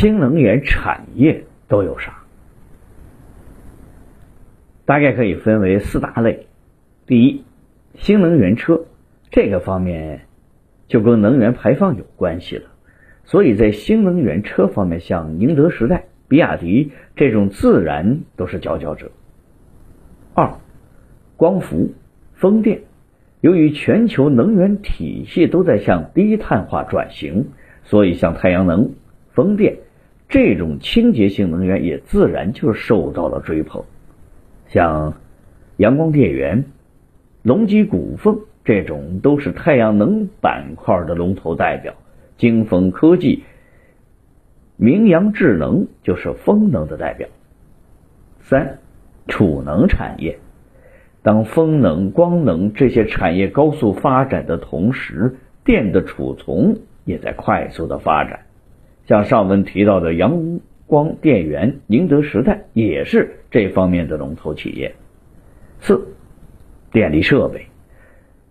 新能源产业都有啥？大概可以分为四大类。第一，新能源车这个方面就跟能源排放有关系了，所以在新能源车方面，像宁德时代、比亚迪这种自然都是佼佼者。二，光伏、风电，由于全球能源体系都在向低碳化转型，所以像太阳能。风电这种清洁性能源也自然就受到了追捧，像阳光电源、隆基股份这种都是太阳能板块的龙头代表。金风科技、明阳智能就是风能的代表。三、储能产业，当风能、光能这些产业高速发展的同时，电的储存也在快速的发展。像上文提到的阳光电源，宁德时代也是这方面的龙头企业。四，电力设备，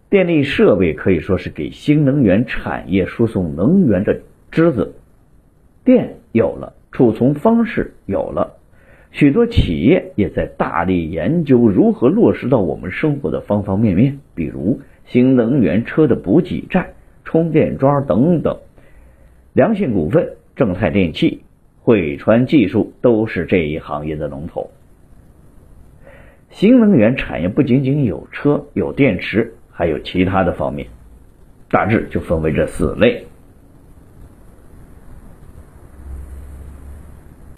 电力设备可以说是给新能源产业输送能源的枝子。电有了，储存方式有了，许多企业也在大力研究如何落实到我们生活的方方面面，比如新能源车的补给站、充电桩等等。良信股份。正泰电器、汇川技术都是这一行业的龙头。新能源产业不仅仅有车、有电池，还有其他的方面，大致就分为这四类。